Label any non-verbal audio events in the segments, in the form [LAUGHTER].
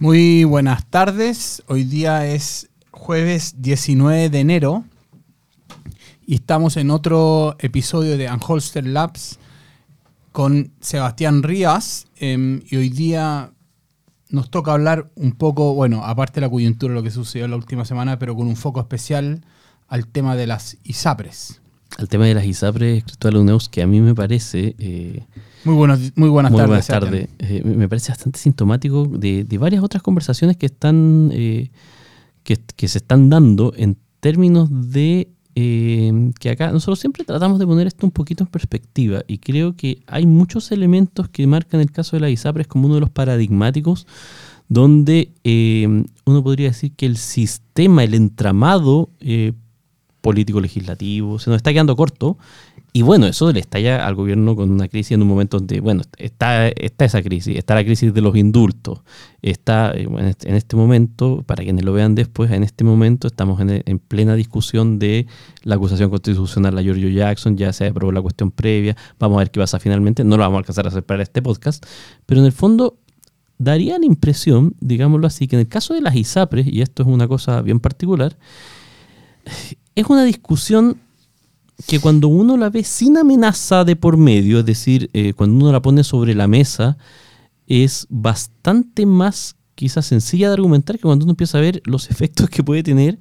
Muy buenas tardes. Hoy día es jueves 19 de enero y estamos en otro episodio de Unholster Labs con Sebastián Rías. Em, y hoy día nos toca hablar un poco, bueno, aparte de la coyuntura, lo que sucedió la última semana, pero con un foco especial al tema de las ISAPRES. Al tema de las ISAPRES, Cristóbal Uneus, que a mí me parece... Eh, muy, buenos, muy buenas muy tardes. Buenas tardes. Eh, me parece bastante sintomático de, varias otras conversaciones que están eh, que, que, se están dando en términos de que acá nosotros siempre tratamos de poner esto un poquito en perspectiva y creo que hay muchos elementos que marcan el caso de las ISAPRES como uno de los paradigmáticos donde uno podría decir que el sistema, el entramado político-legislativo, se nos está quedando corto. Y bueno, eso le estalla al gobierno con una crisis en un momento donde, bueno, está, está esa crisis, está la crisis de los indultos, está eh, este, en este momento, para quienes lo vean después, en este momento estamos en, plena discusión de la acusación constitucional a Giorgio Jackson, ya se aprobó la cuestión previa, vamos a ver qué pasa finalmente, no lo vamos a alcanzar a hacer para este podcast, pero en el fondo daría la impresión, digámoslo así, que en el caso de las ISAPRES, y esto es una cosa bien particular, es una discusión que cuando uno la ve sin amenaza de por medio, es decir, eh, cuando uno la pone sobre la mesa, es bastante más quizás sencilla de argumentar que cuando uno empieza a ver los efectos que puede tener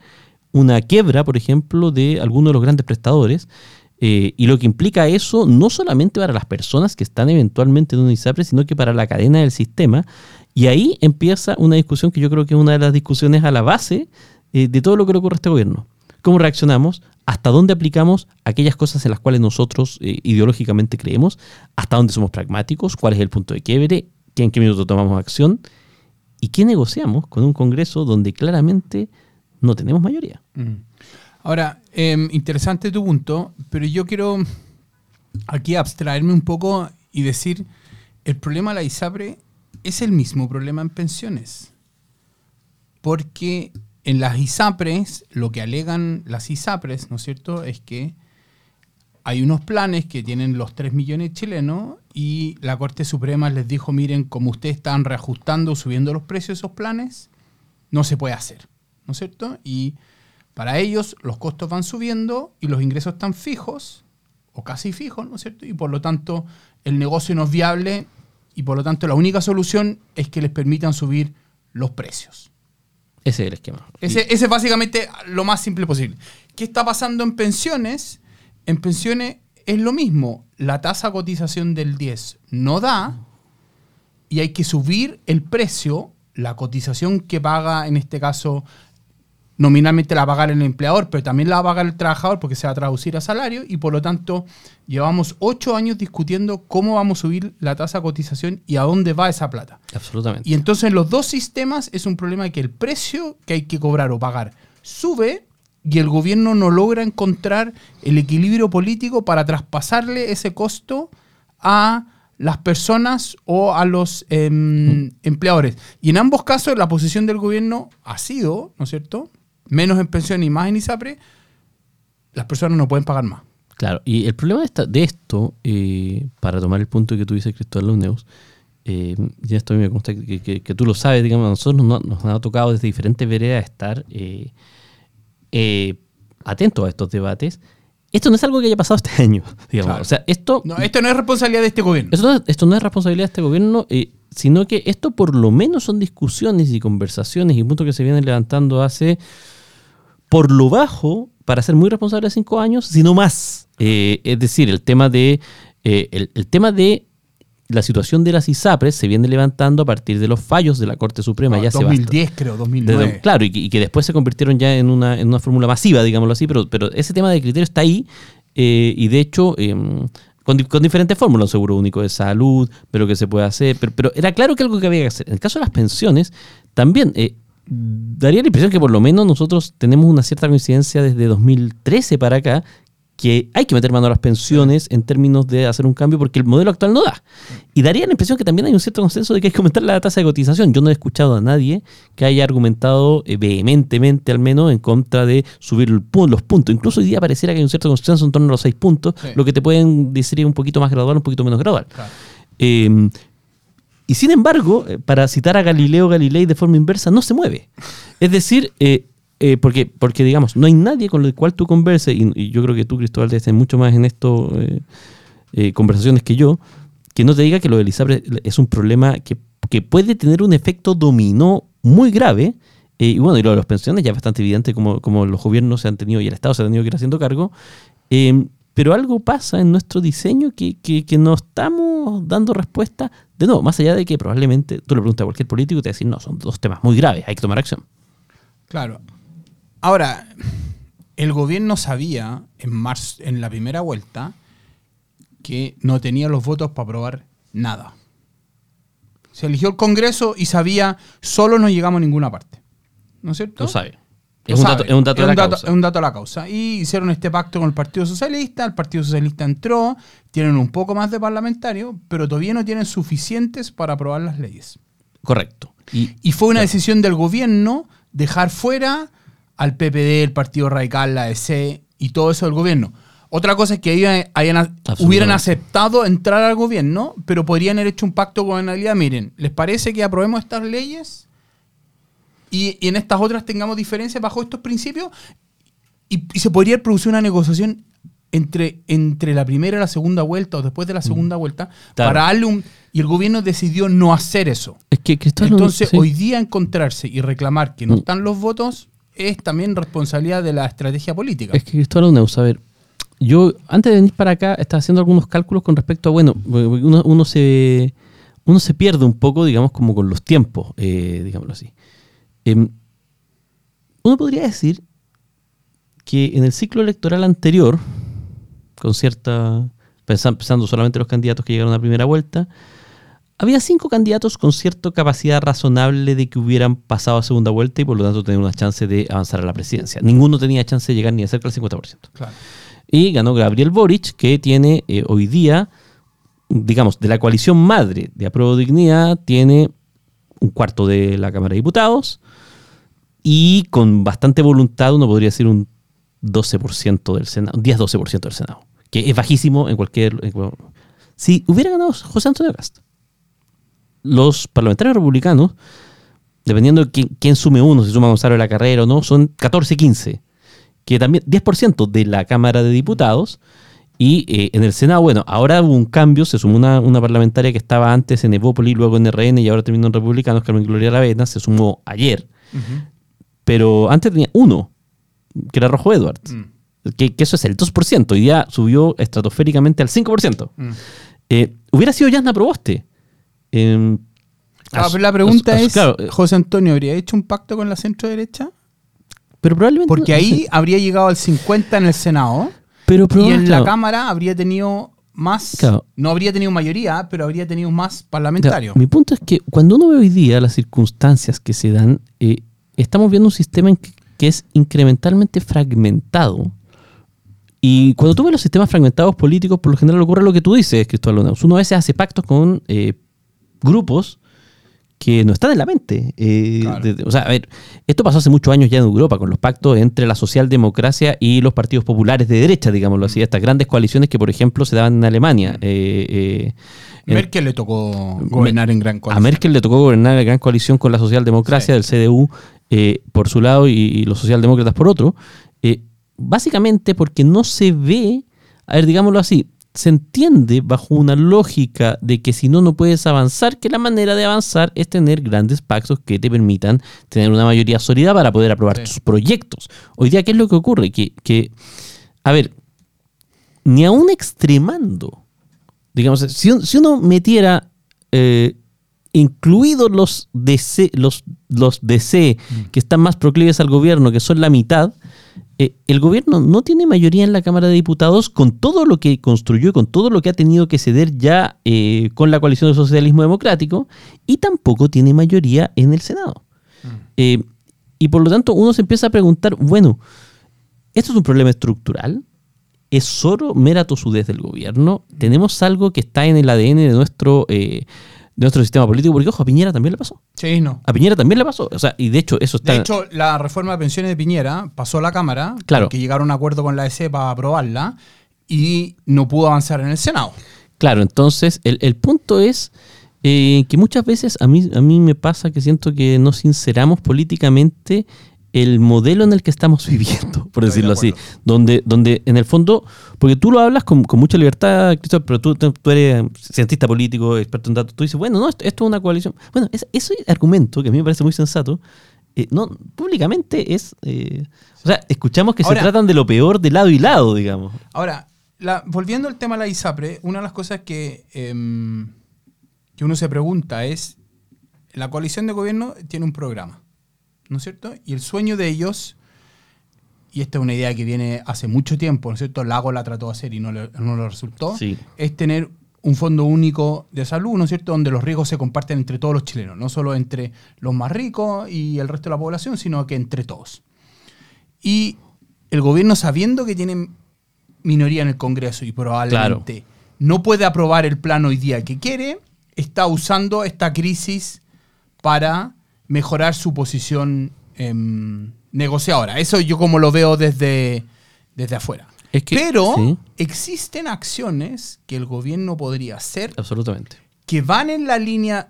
una quiebra, por ejemplo, de alguno de los grandes prestadores, eh, y lo que implica eso no solamente para las personas que están eventualmente en un ISAPRE, sino que para la cadena del sistema. Y ahí empieza una discusión que yo creo que es una de las discusiones a la base eh, de todo lo que le ocurre a este gobierno cómo reaccionamos, hasta dónde aplicamos aquellas cosas en las cuales nosotros eh, ideológicamente creemos, hasta dónde somos pragmáticos, cuál es el punto de quiebre, en qué minuto tomamos acción y qué negociamos con un Congreso donde claramente no tenemos mayoría. Mm. Ahora, em, interesante tu punto, pero yo quiero aquí abstraerme un poco y decir, el problema de la ISAPRE es el mismo problema en pensiones. Porque en las ISAPRES, lo que alegan las ISAPRES, ¿no es cierto?, es que hay unos planes que tienen los 3 millones chilenos y la Corte Suprema les dijo, miren, como ustedes están reajustando, subiendo los precios de esos planes, no se puede hacer, ¿no es cierto? Y para ellos los costos van subiendo y los ingresos están fijos, o casi fijos, ¿no es cierto? Y por lo tanto el negocio no es viable y por lo tanto la única solución es que les permitan subir los precios. Ese es el esquema. Ese, es básicamente lo más simple posible. ¿Qué está pasando en pensiones? En pensiones es lo mismo. La tasa de cotización del 10 no da y hay que subir el precio, la cotización que paga en este caso nominalmente la va a pagar el empleador, pero también la va a pagar el trabajador porque se va a traducir a salario y por lo tanto llevamos ocho años discutiendo cómo vamos a subir la tasa de cotización y a dónde va esa plata. Absolutamente. Y entonces los dos sistemas es un problema de que el precio que hay que cobrar o pagar sube y el gobierno no logra encontrar el equilibrio político para traspasarle ese costo a las personas o a los em, empleadores. Y en ambos casos la posición del gobierno ha sido, ¿no es cierto?, menos en pensión y más en ISAPRE, las personas no pueden pagar más. Claro, y el problema de, esto, eh, para tomar el punto que tú dices, Cristóbal Luneus, eh, y esto a mí me consta que, tú lo sabes, digamos, a nosotros nos, ha tocado desde diferentes veredas estar eh, eh, atentos a estos debates. Esto no es algo que haya pasado este [LAUGHS] año, digamos. O sea, esto, no, esto no es responsabilidad de este gobierno. Esto esto no es responsabilidad de este gobierno sino que esto por lo menos son discusiones y conversaciones y puntos que se vienen levantando hace por lo bajo, para ser muy responsable de cinco años, sino más. Eh, es decir, el tema de eh, el, tema de la situación de las ISAPRES se viene levantando a partir de los fallos de la Corte Suprema. ya 2010 creo, 2009. claro, y, que después se convirtieron ya en una, en una fórmula masiva, digámoslo así, pero, pero ese tema de criterio está ahí eh, y de hecho em, con, diferentes fórmulas, un seguro único de salud, pero que se puede hacer, pero, era claro que algo que había que hacer. En el caso de las pensiones, también eh, daría la impresión que por lo menos nosotros tenemos una cierta coincidencia desde 2013 para acá, que hay que meter mano a las pensiones en términos de hacer un cambio porque el modelo actual no da. Y daría la impresión que también hay un cierto consenso de que hay que aumentar la tasa de cotización. Yo no he escuchado a nadie que haya argumentado eh, vehementemente, al menos, en contra de subir los puntos. Incluso hoy día pareciera que hay un cierto consenso en torno a los seis puntos, lo que te pueden decir un poquito más gradual, un poquito menos gradual. Em, Y sin embargo, eh, para citar a Galileo Galilei de forma inversa, no se mueve. Es decir, eh, eh, porque, porque digamos, no hay nadie con el cual tú converses, y, yo creo que tú, Cristóbal, te mucho más en esto, eh, eh, conversaciones que yo, que no te diga que lo de Elizabeth es un problema que, que puede tener un efecto dominó muy grave. eh, y bueno, y lo de las pensiones ya es bastante evidente como, como los gobiernos se han tenido y el Estado se ha tenido que ir haciendo cargo. Eh, pero algo pasa en nuestro diseño que, que, que no estamos dando respuesta. De nuevo, más allá de que probablemente tú le preguntas a cualquier político y te decir, no, son dos temas muy graves, hay que tomar acción. Claro. Ahora, el gobierno sabía en marzo, en la primera vuelta, que no tenía los votos para aprobar nada. Se eligió el Congreso y sabía, solo no llegamos a ninguna parte. ¿No es cierto? Lo sabe. Lo Es un, dato, es un dato es un dato de la causa. Y hicieron este pacto con el Partido Socialista. El Partido Socialista entró. Tienen un poco más de parlamentarios, pero todavía no tienen suficientes para aprobar las leyes. Correcto. Y, Y fue una Claro. decisión del gobierno dejar fuera al PPD, el Partido Radical, la EC y todo eso del gobierno. Otra cosa es que ellos hayan- hubieran aceptado entrar al gobierno, pero podrían haber hecho un pacto con gobernabilidad. Miren, ¿les parece que aprobemos estas leyes? Y, y en estas otras tengamos diferencias bajo estos principios. Y, y se podría producir una negociación entre, entre la primera y la segunda vuelta o después de la segunda vuelta Mm. Claro. para darle un... Y el gobierno decidió no hacer eso. es que Entonces, sí. hoy día encontrarse y reclamar que no Mm. están los votos es también responsabilidad de la estrategia política. Es que Cristóbal Neus, a ver, yo antes de venir para acá estaba haciendo algunos cálculos con respecto a, bueno, uno, se, uno se pierde un poco, digamos, como con los tiempos, eh, digámoslo así. Em, uno podría decir que en el ciclo electoral anterior, con cierta, pensa- pensando solamente en los candidatos que llegaron a la primera vuelta, había cinco candidatos con cierta capacidad razonable de que hubieran pasado a segunda vuelta y por lo tanto tener una chance de avanzar a la presidencia. Ninguno tenía chance de llegar ni cerca del 50%. Claro. Y ganó Gabriel Boric, que tiene eh, hoy día, digamos, de la coalición madre de Apruebo Dignidad, tiene un cuarto de la Cámara de Diputados y con bastante voluntad uno podría decir un 12% del Senado, un 10-12% del Senado, que es bajísimo en cualquier... en si hubiera ganado José Antonio Cast, los parlamentarios republicanos, dependiendo de quién, quién sume uno, si suma Gonzalo de la Carrera o no, son 14-15 que también 10% de la Cámara de Diputados y eh, en el Senado, bueno, ahora hubo un cambio, se sumó una, una parlamentaria que estaba antes en Evópolis, luego en RN y ahora terminó en Republicanos, Carmen Gloria Lavena, se sumó ayer, pero antes tenía uno, que era Rojo Edwards, Mm. que, que eso es el 2%, y ya subió estratosféricamente al 5%. Mm. Eh, hubiera sido Yasna Proboste. Eh, Ah, as- la pregunta as- as- es, claro, José Antonio, ¿habría hecho un pacto con la centro derecha? pero probablemente... Porque no- ahí habría llegado al 50 en el Senado pero y en la. Cámara habría tenido más, Claro. no habría tenido mayoría, pero habría tenido más parlamentarios. mi punto es que cuando uno ve hoy día las circunstancias que se dan, eh, estamos viendo un sistema en que, que es incrementalmente fragmentado. Y cuando tú ves los sistemas fragmentados políticos, por lo general ocurre lo que tú dices, Cristóbal Lonaus. Uno a veces hace pactos con eh, grupos que no están en la mente. Eh, Claro. de- de- o sea, a ver, esto pasó hace muchos años ya en Europa, con los pactos entre la socialdemocracia y los partidos populares de derecha, digámoslo así, estas grandes coaliciones que, por ejemplo, se daban en Alemania. Eh, eh, en- Merkel le tocó gobernar en gran a coalición. Merkel le tocó gobernar la gran coalición con la socialdemocracia del CDU eh, por su lado y, y los socialdemócratas por otro. eh, básicamente porque no se ve, a ver, digámoslo así, se entiende bajo una lógica de que si no, no puedes avanzar, que la manera de avanzar es tener grandes pactos que te permitan tener una mayoría sólida para poder aprobar Sí. tus proyectos. Hoy día, ¿qué es lo que ocurre? Que, que a ver, ni aún extremando, digamos, si, si uno metiera, eh, incluidos los DC, los, los DC que están más proclives al gobierno, que son la mitad, eh, el gobierno no tiene mayoría en la Cámara de Diputados con todo lo que construyó y con todo lo que ha tenido que ceder ya eh, con la coalición del socialismo democrático y tampoco tiene mayoría en el Senado. Eh, y por lo tanto uno se empieza a preguntar, bueno, ¿esto es un problema estructural? ¿Es solo mera tosudez del gobierno? ¿Tenemos algo que está en el ADN de nuestro, de nuestro sistema político? Porque, ojo, a Piñera también le pasó. Sí, no. A Piñera también le pasó. O sea, y de hecho, eso está. De hecho, la reforma de pensiones de Piñera pasó a la Cámara, Claro. que llegaron a un acuerdo con la EC para aprobarla y no pudo avanzar en el Senado. Claro, entonces el, el punto es Eh, que muchas veces a mí, a mí me pasa que siento que no sinceramos políticamente el modelo en el que estamos viviendo, por decirlo de así. Donde, donde en el fondo, porque tú lo hablas con, con mucha libertad, Cristóbal, pero tú, tú eres cientista político, experto en datos, tú dices, bueno, no, esto, esto es una coalición. Bueno, es- ese argumento, que a mí me parece muy sensato, eh, no, públicamente es... eh, o sea, escuchamos que Ahora- se tratan de lo peor de lado y lado, digamos. Ahora, la- volviendo al tema de la ISAPRE, una de las cosas que, em, que uno se pregunta es, la coalición de gobierno tiene un programa, ¿no es cierto? Y el sueño de ellos, y esta es una idea que viene hace mucho tiempo, ¿no es cierto? Lago la trató de hacer y no le, no le resultó, Sí. es tener un fondo único de salud, ¿no es cierto? Donde los riesgos se comparten entre todos los chilenos, no solo entre los más ricos y el resto de la población, sino que entre todos. Y el gobierno, sabiendo que tiene minoría en el Congreso y probablemente no puede aprobar el plan hoy día que quiere, está usando esta crisis para mejorar su posición em, negociadora. Eso yo como lo veo desde, desde afuera. Es que- Pero sí. existen acciones que el gobierno podría hacer Absolutamente. que van en la línea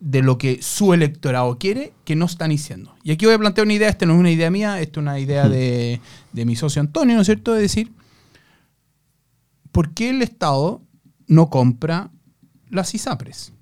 de lo que su electorado quiere, que no están diciendo. Y aquí voy a plantear una idea, esta no es una idea mía, esta es una idea de, de mi socio Antonio, ¿no es cierto? De decir, ¿por qué el Estado no compra las ISAPRES?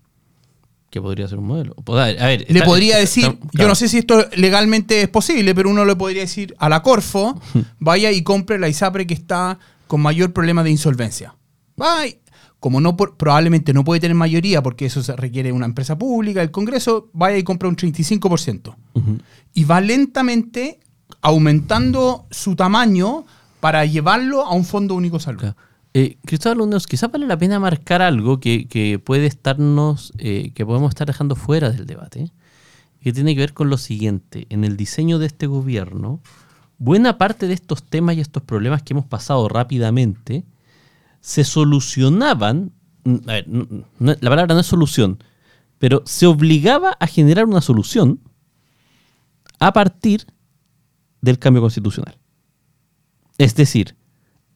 Que podría ser un modelo. A ver, Le está- podría decir, está- yo claro. no sé si esto legalmente es posible, pero uno le podría decir a la Corfo, [LAUGHS] vaya y compre la ISAPRE que está con mayor problema de insolvencia. Vaya, como no por- probablemente no puede tener mayoría porque eso se requiere una empresa pública, el Congreso, vaya y compra un 35%. Ujú. Y va lentamente aumentando su tamaño para llevarlo a un fondo único salud. Claro. Eh, Cristóbal Luneos, quizás vale la pena marcar algo que, que puede estarnos, eh, que podemos estar dejando fuera del debate, que tiene que ver con lo siguiente. En el diseño de este gobierno, buena parte de estos temas y estos problemas que hemos pasado rápidamente se solucionaban, a ver, no- la palabra no es solución, pero se obligaba a generar una solución a partir del cambio constitucional. Es decir,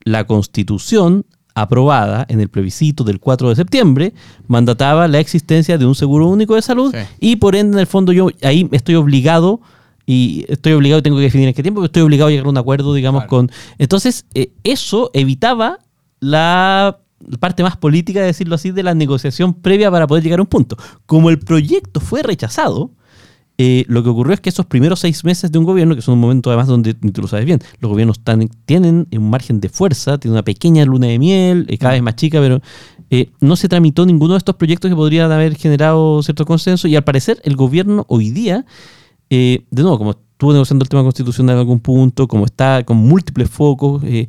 la constitución aprobada en el plebiscito del 4 de septiembre mandataba la existencia de un seguro único de salud Sí. y por ende en el fondo yo ahí estoy obligado y estoy obligado y tengo que definir en qué tiempo, estoy obligado a llegar a un acuerdo, digamos, Claro. con... Entonces, eh, eso evitaba la parte más política, de decirlo así, de la negociación previa para poder llegar a un punto. Como el proyecto fue rechazado, eh, lo que ocurrió es que esos primeros seis meses de un gobierno, que son un momento además donde, tú lo sabes bien, los gobiernos tan- tienen un margen de fuerza, tienen una pequeña luna de miel, eh, cada vez más chica, pero eh, no se tramitó ninguno de estos proyectos que podrían haber generado cierto consenso y al parecer el gobierno hoy día, de nuevo, como estuvo negociando el tema constitucional en algún punto, como está con múltiples focos, eh,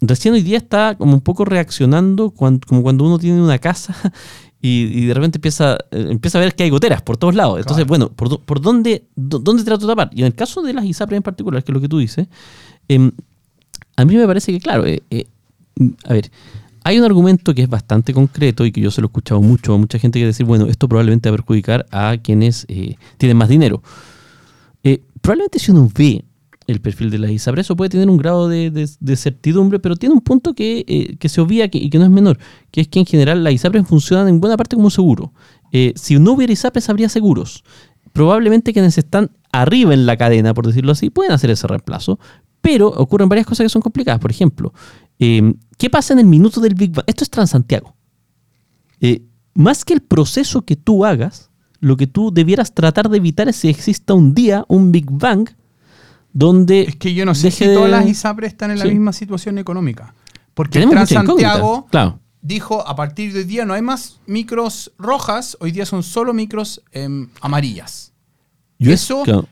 recién hoy día está como un poco reaccionando cuan- como cuando uno tiene una casa [LAUGHS] y, y de repente empieza, eh, empieza a ver que hay goteras por todos lados. Entonces, Claro. bueno, ¿por, por dónde, dó- dónde trato de tapar? Y en el caso de las ISAPRES en particular, que es lo que tú dices, em, a mí me parece que, claro, eh, eh, a ver, hay un argumento que es bastante concreto y que yo se lo he escuchado mucho a mucha gente que decir, bueno, esto probablemente va a perjudicar a quienes tienen más dinero. Probablemente si uno ve el perfil de la ISAPRE, eso puede tener un grado de, certidumbre, pero tiene un punto que, eh, se obvia y que no es menor, que es que en general las ISAPRES funcionan en buena parte como seguro. Eh, si no hubiera ISAPRES, habría seguros. Probablemente quienes están arriba en la cadena, por decirlo así, pueden hacer ese reemplazo, pero ocurren varias cosas que son complicadas. Por ejemplo, eh, ¿qué pasa en el minuto del Big Bang? Esto es Transantiago. Más que el proceso que tú hagas, lo que tú debieras tratar de evitar es si exista un día, un Big Bang, donde... Es que yo no sé si de- todas las ISAPRES están en la misma situación económica. Porque claro. dijo, a partir de hoy día no hay más micros rojas, hoy día son solo micros em, amarillas. Yo Eso, claro.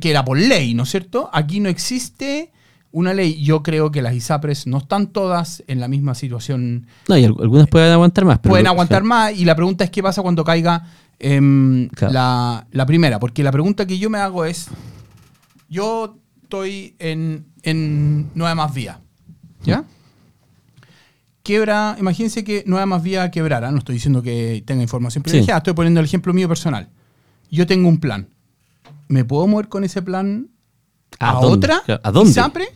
que era por ley, ¿no es cierto? Aquí no existe una ley. Yo creo que las ISAPRES no están todas en la misma situación. No, y al- algunas pueden aguantar más. pero Pueden lo- aguantar más y la pregunta es qué pasa cuando caiga em, Claro. la, la primera. Porque la pregunta que yo me hago es, yo estoy en, en Nueva Más Vía, ¿ya? Quiebra, imagínense que Nueva Más Vía quebrara, no estoy diciendo que tenga información privilegiada, estoy poniendo el ejemplo mío personal. Yo tengo un plan. ¿Me puedo mover con ese plan ¿A otra ¿a dónde? ISAPRE?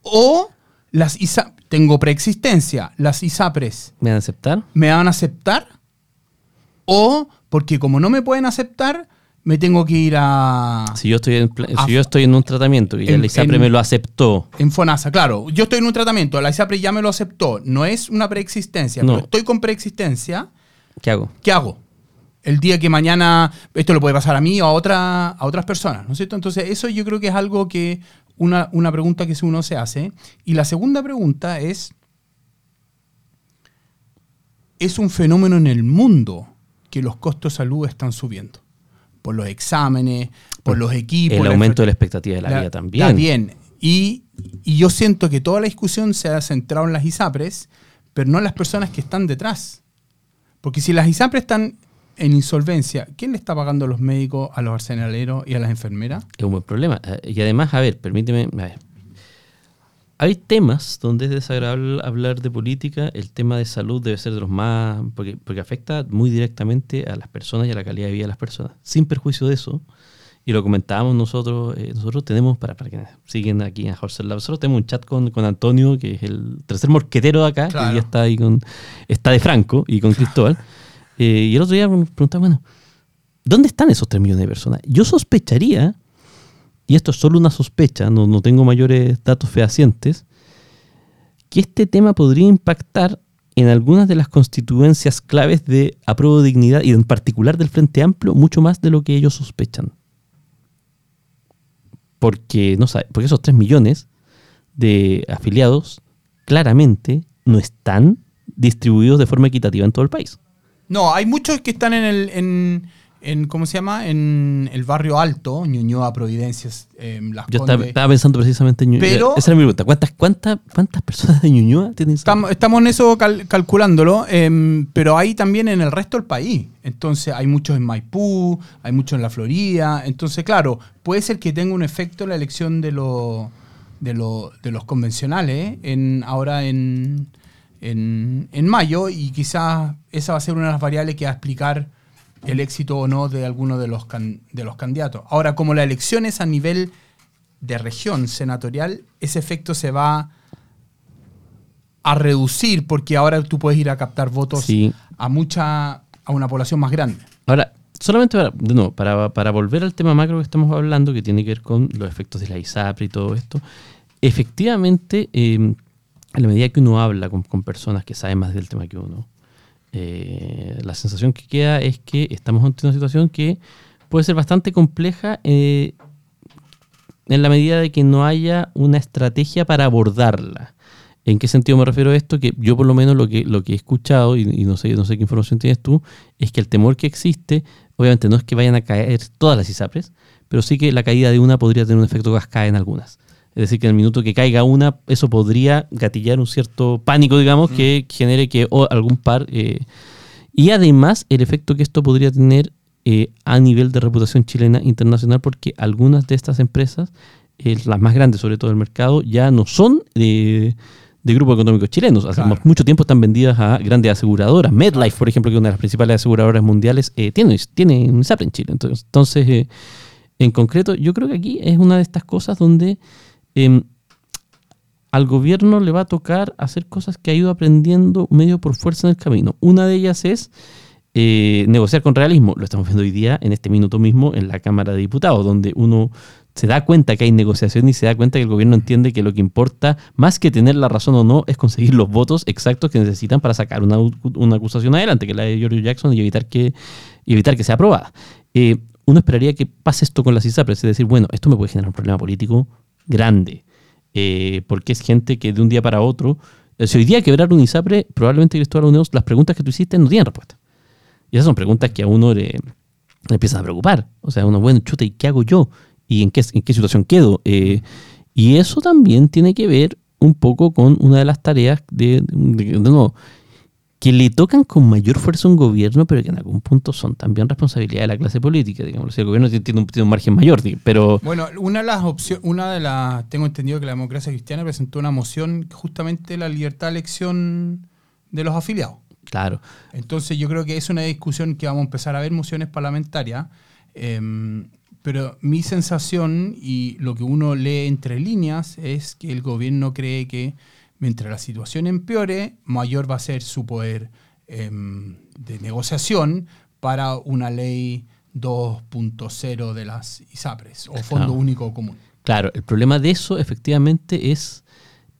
O las ISA tengo preexistencia, las ISAPRES ¿Me van a aceptar? me van a aceptar o porque como no me pueden aceptar, me tengo que ir a... Si yo estoy en, si yo estoy en un tratamiento y ya en- la ISAPRE en- me lo aceptó, En FONASA, claro. Yo estoy en un tratamiento, la ISAPRE ya me lo aceptó. No es una preexistencia, No. pero estoy con preexistencia. ¿qué hago? ¿Qué hago? El día que mañana esto le puede pasar a mí o a, otra, a otras personas, ¿no es cierto? Entonces, eso yo creo que es algo que, una, una pregunta que uno se hace. Y la segunda pregunta es, ¿es un fenómeno en el mundo que los costos de salud están subiendo? Por los exámenes, por los equipos. El aumento de la expectativa de la, la- vida también. También. Y, y yo siento que toda la discusión se ha centrado en las ISAPRES, pero no en las personas que están detrás. Porque si las ISAPRES están en insolvencia, ¿quién le está pagando a los médicos, a los arsenaleros y a las enfermeras? Es un buen problema. Eh, Y además, a ver, permíteme. a ver. Hay temas donde es desagradable hablar de política. El tema de salud debe ser de los más. Porque, porque afecta muy directamente a las personas y a la calidad de vida de las personas. Sin perjuicio de eso. Y lo comentábamos nosotros. eh, nosotros tenemos, para, para quienes siguen aquí en Horser Lab, nosotros tenemos un chat con, con Antonio, que es el tercer morquetero de acá, Claro. que ya está ahí con. Está de Franco y con [LAUGHS] Cristóbal. Eh, y el otro día me preguntaba, bueno, ¿dónde están esos 3 millones de personas? Yo sospecharía y esto es solo una sospecha, no, tengo mayores datos fehacientes, que este tema podría impactar en algunas de las constituencias claves de apruebo de dignidad y en particular del Frente Amplio mucho más de lo que ellos sospechan. Porque esos 3 millones de afiliados claramente no están distribuidos de forma equitativa en todo el país. No, hay muchos que están en el. En, en, ¿Cómo se llama? En el barrio alto, Ñuñoa, Providencias, em, Las Yo estaba, estaba pensando precisamente en Ñuñoa. Pero- Esa era mi pregunta. ¿Cuántas, cuántas, cuántas personas de Ñuñoa tienen Estamos, estamos en eso cal- calculándolo, em, pero hay también en el resto del país. Entonces hay muchos en Maipú, hay muchos en la Florida. Entonces, claro, puede ser que tenga un efecto la elección de, los de, lo- de los convencionales en, ahora en, en, en mayo y quizás esa va a ser una de las variables que va a explicar el éxito o no de alguno de los, can- de los candidatos. Ahora, como la elección es a nivel de región senatorial, ese efecto se va a reducir porque ahora tú puedes ir a captar votos Sí. a mucha a una población más grande. Ahora, solamente para, nuevo, para, para volver al tema macro que estamos hablando, que tiene que ver con los efectos de la ISAPRE y todo esto, efectivamente, eh, a la medida que uno habla con, con personas que saben más del tema que uno, eh, la sensación que queda es que estamos ante una situación que puede ser bastante compleja eh, en la medida de que no haya una estrategia para abordarla. ¿En qué sentido me refiero a esto? Que yo por lo menos lo que, lo que he escuchado, y, y no, sé, no sé qué información tienes tú, es que el temor que existe, obviamente no es que vayan a caer todas las ISAPRES, pero sí que la caída de una podría tener un efecto cascada en algunas. Es decir, que en el minuto que caiga una, eso podría gatillar un cierto pánico, digamos, que genere que o algún par... eh, y además el efecto que esto podría tener eh, a nivel de reputación chilena internacional, porque algunas de estas empresas, eh, las más grandes sobre todo del mercado, ya no son de, de grupos económicos chilenos. Hace Claro. mucho tiempo están vendidas a grandes aseguradoras. MedLife, por ejemplo, que es una de las principales aseguradoras mundiales, eh, tiene, tiene un ISAPRE en Chile. Entonces, entonces en concreto, yo creo que aquí es una de estas cosas donde em, al gobierno le va a tocar hacer cosas que ha ido aprendiendo medio por fuerza en el camino. Una de ellas es eh, negociar con realismo. Lo estamos viendo hoy día, en este minuto mismo, en la Cámara de Diputados, donde uno se da cuenta que hay negociación y se da cuenta que el gobierno entiende que lo que importa, más que tener la razón o no, es conseguir los votos exactos que necesitan para sacar una, acusación adelante, que es la de George Jackson, y evitar que, evitar que sea aprobada. Eh, uno esperaría que pase esto con las ISAPRES, es decir, bueno, esto me puede generar un problema político grande, eh, porque es gente que de un día para otro, eh, si hoy día quebrar un ISAPRE, probablemente Cristóbal Unidos, las preguntas que tú hiciste no tienen respuesta. Y esas son preguntas que a uno le, empiezan a preocupar. O sea, uno, bueno, chuta, ¿y qué hago yo? ¿Y en qué, en qué situación quedo? Eh, y eso también tiene que ver un poco con una de las tareas de, de, nuevo, que le tocan con mayor fuerza a un gobierno, pero que en algún punto son también responsabilidad de la clase política. Digamos. O sea, el gobierno tiene, tiene un, tiene un margen mayor, pero Bueno, una de las opciones, una de las, tengo entendido que la democracia cristiana presentó una moción justamente la libertad de elección de los afiliados. claro. Entonces yo creo que es una discusión que vamos a empezar a ver mociones parlamentarias, em, pero mi sensación y lo que uno lee entre líneas es que el gobierno cree que mientras la situación empeore, mayor va a ser su poder em, de negociación para una ley 2.0 de las ISAPRES o Fondo Claro. Único Común. Claro, el problema de eso efectivamente es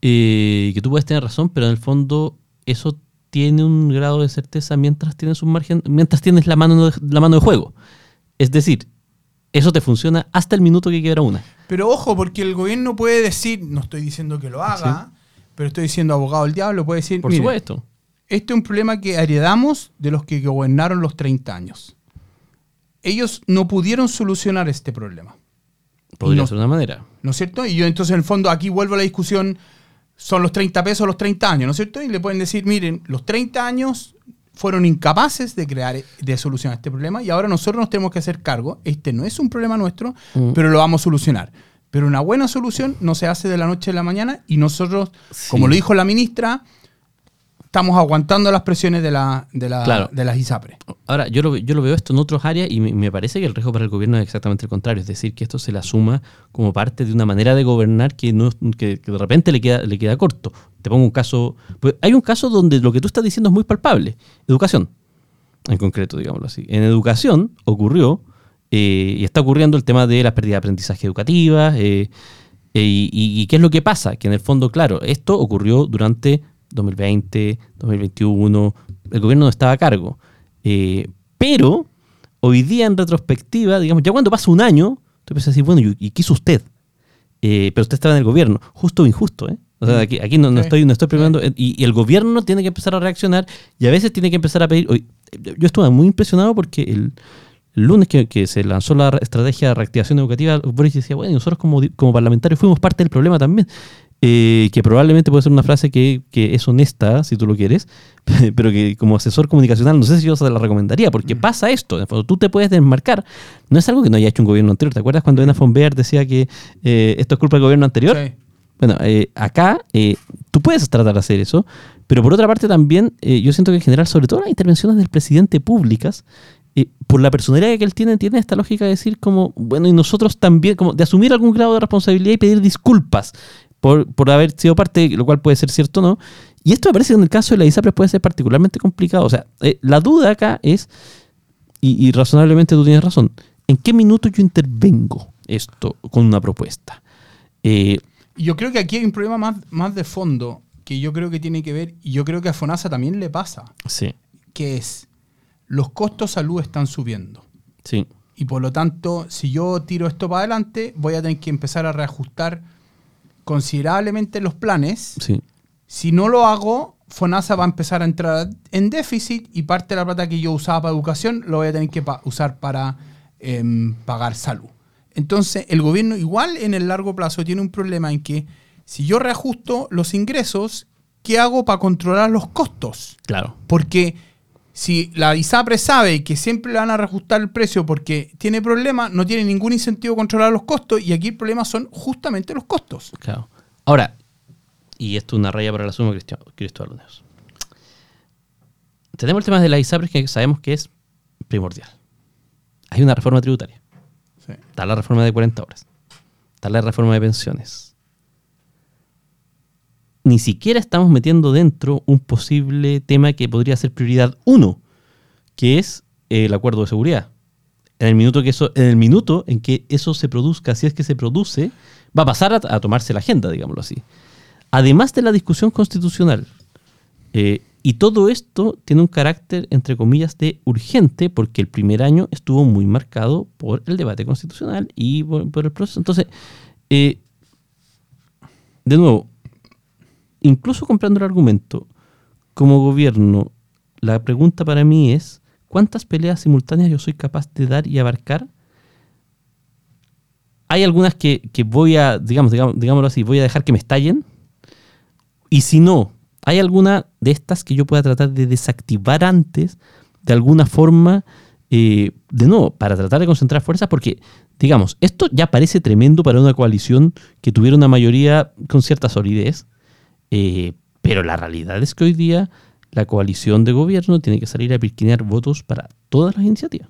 eh, que tú puedes tener razón, pero en el fondo eso tiene un grado de certeza mientras tienes un margen, mientras tienes la mano de, la mano de juego. Es decir, eso te funciona hasta el minuto que quiera una. Pero ojo, porque el gobierno puede decir, no estoy diciendo que lo haga, pero estoy diciendo abogado del diablo, puede decir, Por "Mire, supuesto. este es un problema que heredamos de los que gobernaron los 30 años. Ellos no pudieron solucionar este problema. Podría no- ser una manera. ¿No es cierto? Y yo entonces en el fondo aquí vuelvo a la discusión, son los 30 pesos los 30 años, ¿no es cierto? Y le pueden decir, miren, los 30 años fueron incapaces de crear, de solucionar este problema y ahora nosotros nos tenemos que hacer cargo. Este no es un problema nuestro, Mm. pero lo vamos a solucionar. Pero una buena solución no se hace de la noche a la mañana y nosotros, Sí. como lo dijo la ministra, estamos aguantando las presiones de, la, de, la- Claro. de las ISAPRE. Ahora, yo lo, yo lo veo esto en otras áreas y me, me parece que el riesgo para el gobierno es exactamente el contrario, es decir, que esto se le asuma como parte de una manera de gobernar que, no, que, que de repente le queda, le queda corto. Te pongo un caso, pues hay un caso donde lo que tú estás diciendo es muy palpable, educación, en concreto, digámoslo así. En educación ocurrió, eh, y está ocurriendo el tema de la pérdida de aprendizaje educativa, eh, eh, y, qué es lo que pasa, que en el fondo, claro, esto ocurrió durante 2020, 2021, el gobierno no estaba a cargo. Eh, pero hoy día en retrospectiva, digamos, ya cuando pasa un año, tú empiezas a decir, bueno, ¿y y qué hizo usted? Eh, pero usted estaba en el gobierno, justo o injusto, ¿eh? O sea, aquí, aquí no, no estoy, no estoy preguntando, eh, y, y el gobierno tiene que empezar a reaccionar y a veces tiene que empezar a pedir. yo estuve muy impresionado porque el lunes que, que se lanzó la estrategia de reactivación educativa, Boris decía, bueno, y nosotros como, como parlamentarios fuimos parte del problema también. Eh, que probablemente puede ser una frase que, que es honesta, si tú lo quieres, [LAUGHS] pero que como asesor comunicacional no sé si yo se la recomendaría, porque pasa esto, tú te puedes desmarcar, no es algo que no haya hecho un gobierno anterior, ¿te acuerdas cuando Ena von Beer decía que eh, esto es culpa del gobierno anterior? Sí. Bueno, eh, acá tú puedes tratar de hacer eso, pero por otra parte también yo siento que en general, sobre todo las intervenciones del presidente públicas, eh, por la personalidad que él tiene, tiene esta lógica de decir como, bueno, y nosotros también, como de asumir algún grado de responsabilidad y pedir disculpas por, por haber sido parte, lo cual puede ser cierto o no. Y esto me parece que en el caso de la ISAPRES puede ser particularmente complicado. O sea, eh, la duda acá es, y, y razonablemente tú tienes razón, ¿en qué minuto yo intervengo esto con una propuesta? Eh, yo creo que aquí hay un problema más, más de fondo que yo creo que tiene que ver, y yo creo que a FONASA también le pasa, sí. que es los costos salud están subiendo. Sí, Y por lo tanto, si yo tiro esto para adelante, voy a tener que empezar a reajustar considerablemente los planes. sí, Si no lo hago, FONASA va a empezar a entrar en déficit y parte de la plata que yo usaba para educación lo voy a tener que pa- usar para em, pagar salud. Entonces, el gobierno igual en el largo plazo tiene un problema en que si yo reajusto los ingresos, ¿qué hago para controlar los costos? claro. Porque si la ISAPRE sabe que siempre le van a reajustar el precio porque tiene problemas, no tiene ningún incentivo a controlar los costos y aquí el problema son justamente los costos. claro. Ahora, y esto es una raya para la suma, Cristóbal. Tenemos el tema de la ISAPRES que sabemos que es primordial. Hay una reforma tributaria. Está la reforma de 40 horas. Está la reforma de pensiones. Ni siquiera estamos metiendo dentro un posible tema que podría ser prioridad uno, que es el acuerdo de seguridad. En el minuto que eso, en el minuto en que eso se produzca, si es que se produce, va a pasar a, tomarse la agenda, digámoslo así. Además de la discusión constitucional, eh, y todo esto tiene un carácter, entre comillas, de urgente, porque el primer año estuvo muy marcado por el debate constitucional y por, por el proceso. Entonces, eh, de nuevo, incluso comprando el argumento, como gobierno, la pregunta para mí es, ¿cuántas peleas simultáneas yo soy capaz de dar y abarcar? Hay algunas que, que voy a, digamos, digamos, digámoslo así, voy a dejar que me estallen. Y si no, ¿hay alguna de estas que yo pueda tratar de desactivar antes de alguna forma? eh, de nuevo, para tratar de concentrar fuerzas, porque, digamos, esto ya parece tremendo para una coalición que tuviera una mayoría con cierta solidez, eh, pero la realidad es que hoy día la coalición de gobierno tiene que salir a pirquinear votos para todas las iniciativas.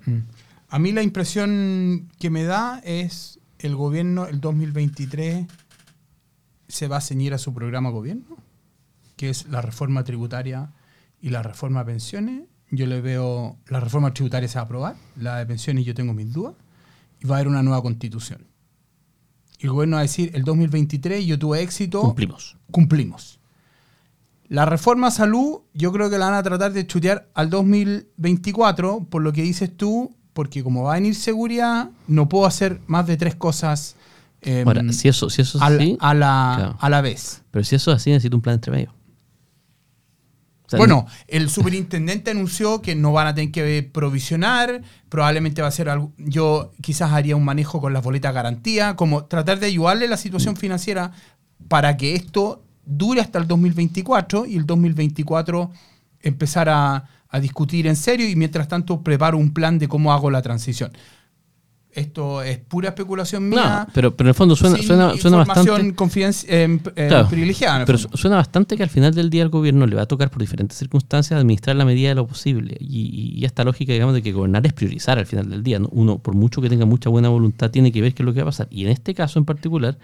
A mí la impresión que me da es el gobierno, el 2023, se va a ceñir a su programa gobierno, que es la reforma tributaria y la reforma de pensiones. yo le veo la reforma tributaria se va a aprobar, la de pensiones yo tengo mis dudas, y va a haber una nueva constitución. Y el gobierno va a decir, el 2023 yo tuve éxito. Cumplimos. Cumplimos. La reforma a salud yo creo que la van a tratar de chutear al 2024, por lo que dices tú, porque como va a venir seguridad, no puedo hacer más de tres cosas em, Ahora, si eso, si eso es a, así, a la, claro. a la vez. pero si eso es así, necesito un plan entre medio. Bueno, el superintendente anunció que no van a tener que provisionar, probablemente va a ser algo, yo quizás haría un manejo con las boletas garantía, como tratar de ayudarle la situación financiera para que esto dure hasta el 2024 y el 2024 empezar a, a discutir en serio y mientras tanto preparo un plan de cómo hago la transición. Esto es pura especulación mía. No, pero, pero en el fondo suena, suena, suena bastante. eh, eh, Claro, privilegiada. en el Pero suena bastante que al final del día al gobierno le va a tocar por diferentes circunstancias administrar la medida de lo posible. Y, y esta lógica, digamos, de que gobernar es priorizar al final del día. ¿no? Uno, por mucho que tenga mucha buena voluntad, tiene que ver qué es lo que va a pasar. Y en este caso en particular,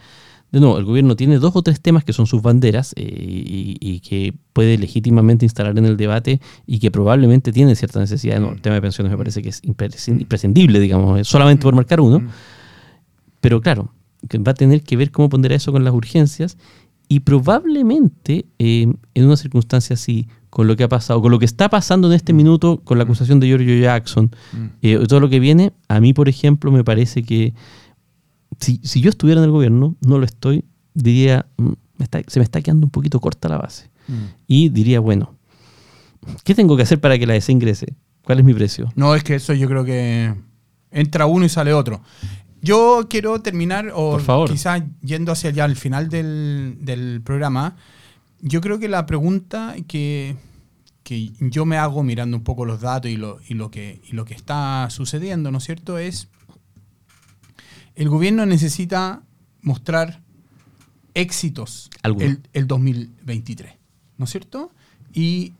de nuevo, el gobierno tiene dos o tres temas que son sus banderas eh, y, y que puede legítimamente instalar en el debate y que probablemente tiene cierta necesidad. ¿no? El tema de pensiones me parece que es imprescin- imprescindible, digamos, eh, solamente por marcar uno. Pero claro, va a tener que ver cómo pondrá eso con las urgencias y probablemente eh, en una circunstancia así, con lo que ha pasado, con lo que está pasando en este minuto, con la acusación de Giorgio Jackson, eh, todo lo que viene, a mí, por ejemplo, me parece que si, si yo estuviera en el gobierno, no lo estoy, diría, "Mm, me está- se me está quedando un poquito corta la base. Y diría, bueno, ¿qué tengo que hacer para que la DC ingrese? ¿Cuál es mi precio? No, es que eso yo creo que entra uno y sale otro. Yo quiero terminar, o Por favor. quizás yendo hacia ya el final del, del programa, yo creo que la pregunta que, que yo me hago mirando un poco los datos y lo, y lo, que, y lo que está sucediendo, ¿no es cierto? Es, el gobierno necesita mostrar éxitos el, el 2023, ¿no es cierto? Y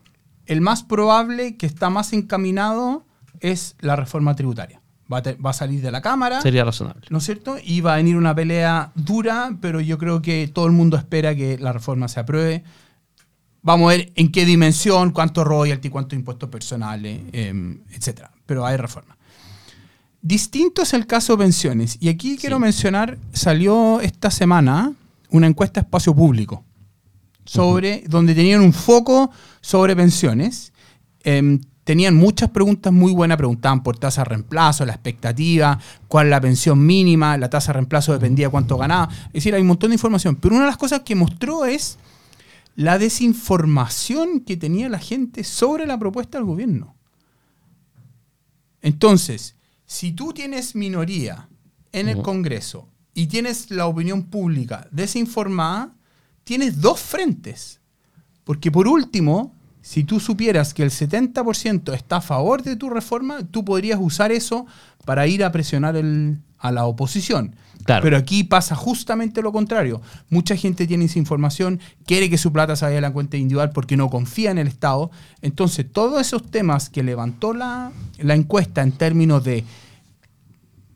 el más probable que está más encaminado es la reforma tributaria. Va a, te- va a salir de la Cámara, Sería razonable. ¿no es cierto? Y va a venir una pelea dura, pero yo creo que todo el mundo espera que la reforma se apruebe. Vamos a ver en qué dimensión, cuánto royalty, cuántos impuestos personales, em, etcétera. Pero hay reforma. Distinto es el caso pensiones. Y aquí quiero Sí. mencionar, salió esta semana una encuesta espacio público sobre donde tenían un foco sobre pensiones. Em, tenían muchas preguntas muy buenas, preguntaban por tasa de reemplazo, la expectativa, cuál es la pensión mínima, la tasa de reemplazo dependía de cuánto ganaba. Es decir, hay un montón de información. Pero una de las cosas que mostró es la desinformación que tenía la gente sobre la propuesta del gobierno. Entonces, si tú tienes minoría en el. Congreso y tienes la opinión pública desinformada, tienes dos frentes. Porque por último, si tú supieras que el 70% está a favor de tu reforma, tú podrías usar eso para ir a presionar el- a la oposición. Claro. Pero aquí pasa justamente lo contrario. Mucha gente tiene esa información, quiere que su plata se vaya a la cuenta individual porque no confía en el Estado. Entonces, todos esos temas que levantó la, la encuesta en términos de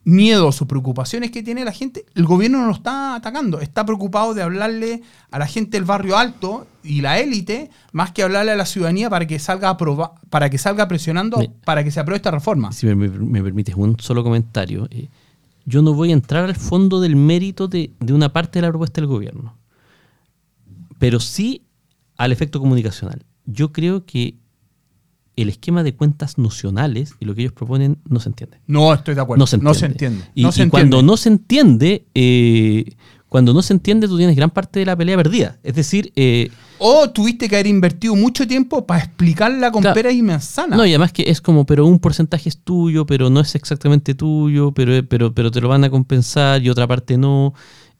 miedos o preocupaciones que tiene la gente, el gobierno no lo está atacando. Está preocupado de hablarle a la gente del barrio alto y la élite, más que hablarle a la ciudadanía para que salga, para que salga presionando Me- para que se apruebe esta reforma. Si me, me- me permites un solo comentario, eh, yo no voy a entrar al fondo del mérito de, de una parte de la propuesta del gobierno, pero sí al efecto comunicacional. Yo creo que el esquema de cuentas nocionales y lo que ellos proponen no se entiende. No estoy de acuerdo. No se entiende. entiende. Y, no se y entiende. cuando no se entiende, eh, cuando no se entiende, tú tienes gran parte de la pelea perdida. Es decir, eh, O tuviste que haber invertido mucho tiempo para explicarla con Claro. peras y manzanas. No, y además que es como, pero un porcentaje es tuyo, pero no es exactamente tuyo, pero, pero, pero te lo van a compensar y otra parte no.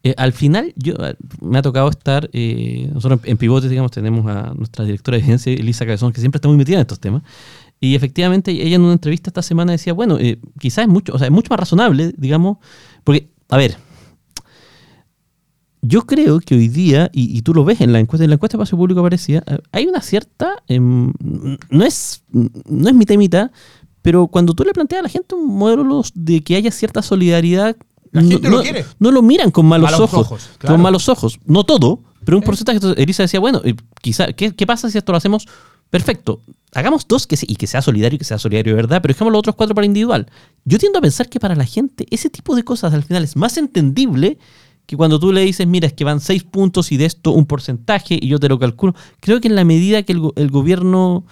Eh, al final, yo eh, me ha tocado estar, eh, nosotros en, en Pivotes, digamos, tenemos a nuestra directora de agencia, Elisa Cabezón, que siempre está muy metida en estos temas. Y efectivamente, ella en una entrevista esta semana decía, bueno, eh, quizás es mucho, o sea, es mucho más razonable, digamos, porque, a ver, yo creo que hoy día, y, tú lo ves en la encuesta, en la encuesta de espacio público aparecía, hay una cierta, em, no es no es mitad y mitad, pero cuando tú le planteas a la gente un modelo de que haya cierta solidaridad, La no, gente lo quiere. no lo miran con malos, Malos ojos, ojos, claro. con malos ojos, no todo, pero un porcentaje. Entonces, Elisa decía, bueno, eh, quizá, ¿qué, qué pasa si esto lo hacemos perfecto, hagamos dos que y que sea solidario y que sea solidario de verdad, pero dejamos los otros cuatro para individual. Yo tiendo a pensar que para la gente ese tipo de cosas al final es más entendible que cuando tú le dices, mira, es que van seis puntos y de esto un porcentaje y yo te lo calculo. Creo que en la medida que el, gobierno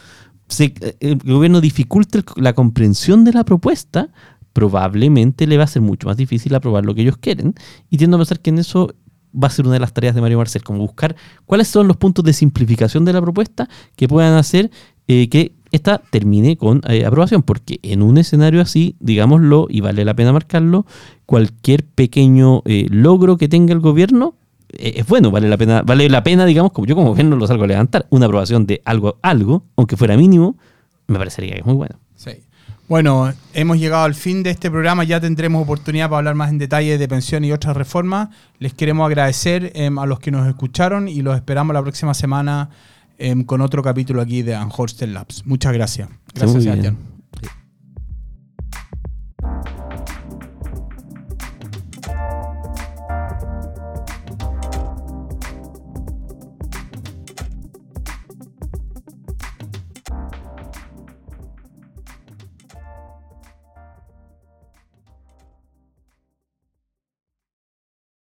se, el gobierno dificulte la comprensión de la propuesta, probablemente le va a ser mucho más difícil aprobar lo que ellos quieren. Y tiendo a pensar que en eso va a ser una de las tareas de Mario Marcel, como buscar cuáles son los puntos de simplificación de la propuesta que puedan hacer eh, que esta termine con eh, aprobación, porque en un escenario así, digámoslo, y vale la pena marcarlo, cualquier pequeño eh, logro que tenga el gobierno es bueno, vale la pena, vale la pena, digamos, como yo como gobierno lo salgo a levantar, una aprobación de algo, algo, aunque fuera mínimo, me parecería que es muy bueno. Bueno, hemos llegado al fin de este programa, ya tendremos oportunidad para hablar más en detalle de pensión y otras reformas. Les queremos agradecer em, a los que nos escucharon y los esperamos la próxima semana em, con otro capítulo aquí de Anhorsten Labs. Muchas gracias. Gracias, Sebastián.